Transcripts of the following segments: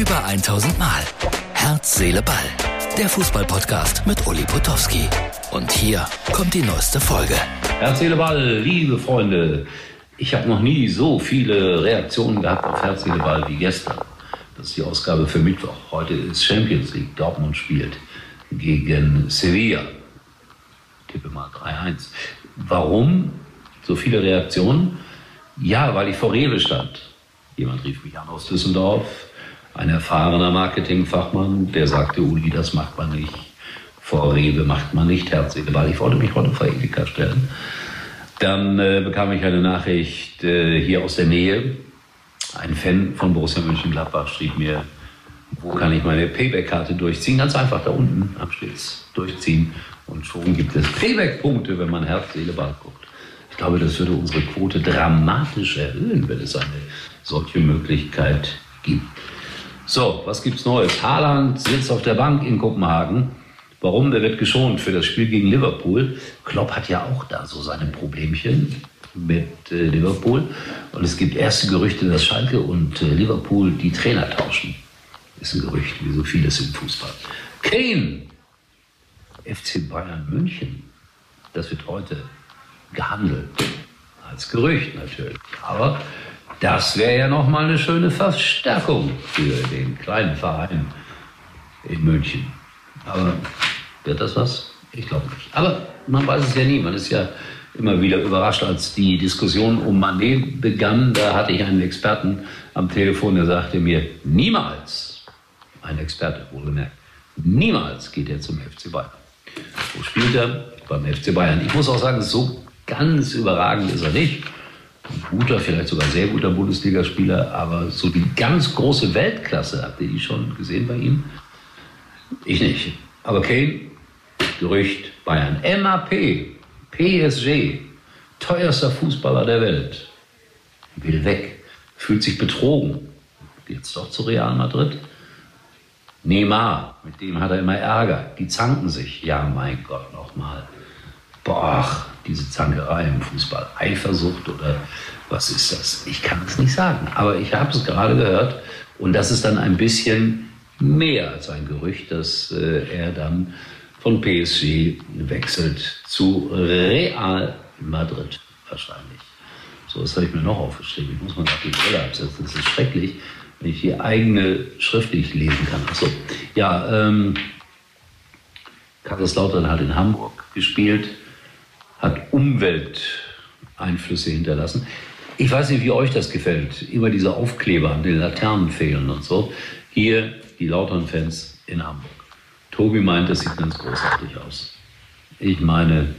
Über 1000 Mal. Herz, Seele, Ball. Der Fußballpodcast mit Uli Potowski. Und hier kommt die neueste Folge. Herz, Seele, Ball, liebe Freunde. Ich habe noch nie so viele Reaktionen gehabt auf Herz, Seele, Ball wie gestern. Das ist die Ausgabe für Mittwoch. Heute ist Champions League. Dortmund spielt gegen Sevilla. Tippe mal 3-1. Warum so viele Reaktionen? Ja, weil ich vor Rewe stand. Jemand rief mich an aus Düsseldorf, ein erfahrener Marketingfachmann, der sagte, Uli, das macht man nicht. Vor Rewe macht man nicht Herzseele, ich wollte mich heute vor Edeka stellen. Dann äh, bekam ich eine Nachricht äh, hier aus der Nähe. Ein Fan von Borussia Mönchengladbach schrieb mir, wo kann ich meine Payback-Karte durchziehen? Ganz einfach da unten am Stets durchziehen. Und schon gibt es Payback-Punkte, wenn man Herz, Seele, Ball guckt. Ich glaube, das würde unsere Quote dramatisch erhöhen, wenn es eine solche Möglichkeit gibt. So, was gibt's Neues? Haaland sitzt auf der Bank in Kopenhagen. Warum? Der wird geschont für das Spiel gegen Liverpool. Klopp hat ja auch da so seine Problemchen mit äh, Liverpool. Und es gibt erste Gerüchte, dass Schalke und äh, Liverpool die Trainer tauschen. Ist ein Gerücht, wie so vieles im Fußball. Kane, FC Bayern München. Das wird heute gehandelt. Als Gerücht natürlich. Aber das wäre ja nochmal eine schöne Verstärkung für den kleinen Verein in München. Aber wird das was? Ich glaube nicht. Aber man weiß es ja nie. Man ist ja immer wieder überrascht, als die Diskussion um Manet begann. Da hatte ich einen Experten am Telefon, der sagte mir, niemals, ein Experte wohlgemerkt, niemals geht er zum FC Bayern. Wo spielt er? Beim FC Bayern. Ich muss auch sagen, so ganz überragend ist er nicht guter, vielleicht sogar sehr guter Bundesligaspieler, aber so die ganz große Weltklasse, habt ihr die schon gesehen bei ihm? Ich nicht. Aber Kane, Gerücht, Bayern. MAP, PSG, teuerster Fußballer der Welt, will weg, fühlt sich betrogen. Jetzt doch zu Real Madrid. Neymar, mit dem hat er immer Ärger. Die zanken sich. Ja, mein Gott, nochmal. Boah, diese Zankerei im Fußball. Eifersucht oder was ist das? Ich kann es nicht sagen. Aber ich habe es gerade gehört und das ist dann ein bisschen mehr als ein Gerücht, dass äh, er dann von PSG wechselt zu Real Madrid wahrscheinlich. So, was habe ich mir noch aufgeschrieben. Ich muss mal nach die Brille absetzen. Das ist schrecklich, wenn ich die eigene schriftlich lesen kann. Achso, ja, ähm, Kaiserslautern hat in Hamburg gespielt hat Umwelteinflüsse hinterlassen. Ich weiß nicht, wie euch das gefällt. Immer diese Aufkleber an den Laternen fehlen und so. Hier die Lautern-Fans in Hamburg. Tobi meint, das sieht ganz großartig aus. Ich meine,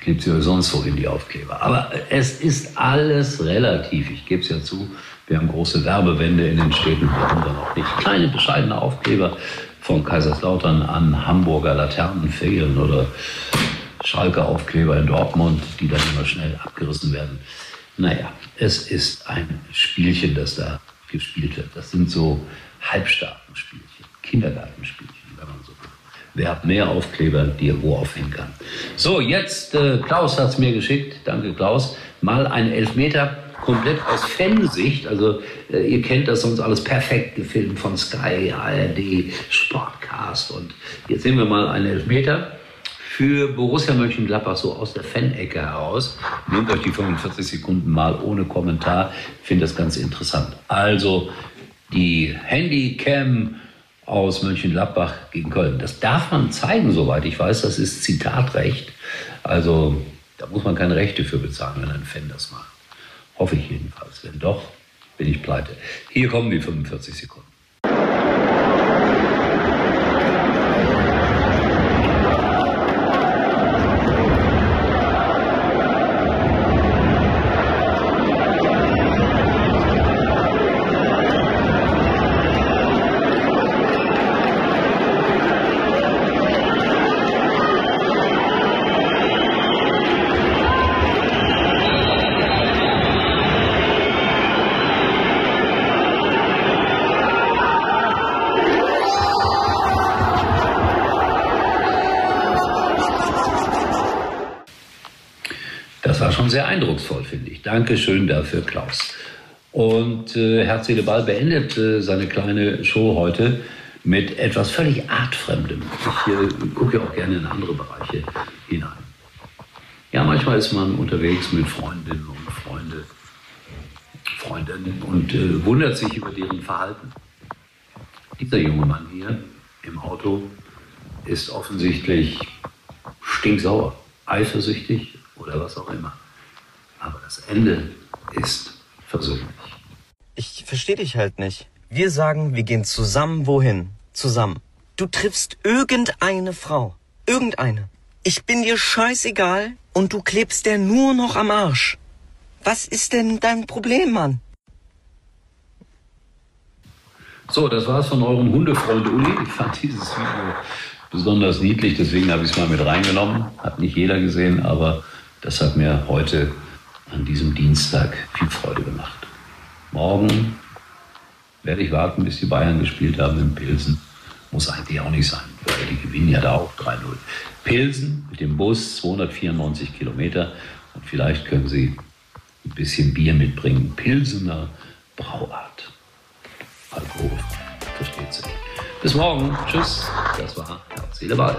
klebt sie sonst wohin die Aufkleber. Aber es ist alles relativ. Ich gebe es ja zu. Wir haben große Werbewände in den Städten. Wir haben dann auch nicht kleine, bescheidene Aufkleber von Kaiserslautern an Hamburger Laternen fehlen oder Schalke-Aufkleber in Dortmund, die dann immer schnell abgerissen werden. Naja, es ist ein Spielchen, das da gespielt wird. Das sind so Halbstartenspielchen, Kindergartenspielchen, wenn man so will. Wer hat mehr Aufkleber, die er wo aufhängen kann? So, jetzt, äh, Klaus hat es mir geschickt. Danke, Klaus. Mal ein Elfmeter komplett aus Fansicht. Also, äh, ihr kennt das sonst alles perfekt gefilmt von Sky, ARD, Sportcast. Und jetzt sehen wir mal einen Elfmeter für Borussia Mönchengladbach so aus der Fan-Ecke heraus. Nehmt euch die 45 Sekunden mal ohne Kommentar. Ich finde das ganz interessant. Also die Handycam aus Mönchengladbach gegen Köln. Das darf man zeigen, soweit ich weiß. Das ist Zitatrecht. Also da muss man keine Rechte für bezahlen, wenn ein Fan das macht. Hoffe ich jedenfalls. Wenn doch, bin ich pleite. Hier kommen die 45 Sekunden. Sehr eindrucksvoll, finde ich. Dankeschön dafür, Klaus. Und äh, Herz, Seele, Ball beendet äh, seine kleine Show heute mit etwas völlig Artfremdem. Ich äh, gucke ja auch gerne in andere Bereiche hinein. Ja, manchmal ist man unterwegs mit Freundinnen und Freunde, Freundinnen und äh, wundert sich über deren Verhalten. Dieser junge Mann hier im Auto ist offensichtlich stinksauer, eifersüchtig oder was auch immer. Aber das Ende ist versöhnlich. Ich verstehe dich halt nicht. Wir sagen, wir gehen zusammen wohin? Zusammen. Du triffst irgendeine Frau. Irgendeine. Ich bin dir scheißegal und du klebst der nur noch am Arsch. Was ist denn dein Problem, Mann? So, das war's von eurem Hundefreund Uli. Ich fand dieses Video besonders niedlich, deswegen habe ich es mal mit reingenommen. Hat nicht jeder gesehen, aber das hat mir heute an diesem Dienstag viel Freude gemacht. Morgen werde ich warten, bis die Bayern gespielt haben in Pilsen. Muss eigentlich auch nicht sein, weil die gewinnen ja da auch 3-0. Pilsen mit dem Bus 294 Kilometer und vielleicht können sie ein bisschen Bier mitbringen. Pilsener Brauart. Alkoholfrei. Versteht sich. Bis morgen. Tschüss. Das war Herz, Seele, Ball.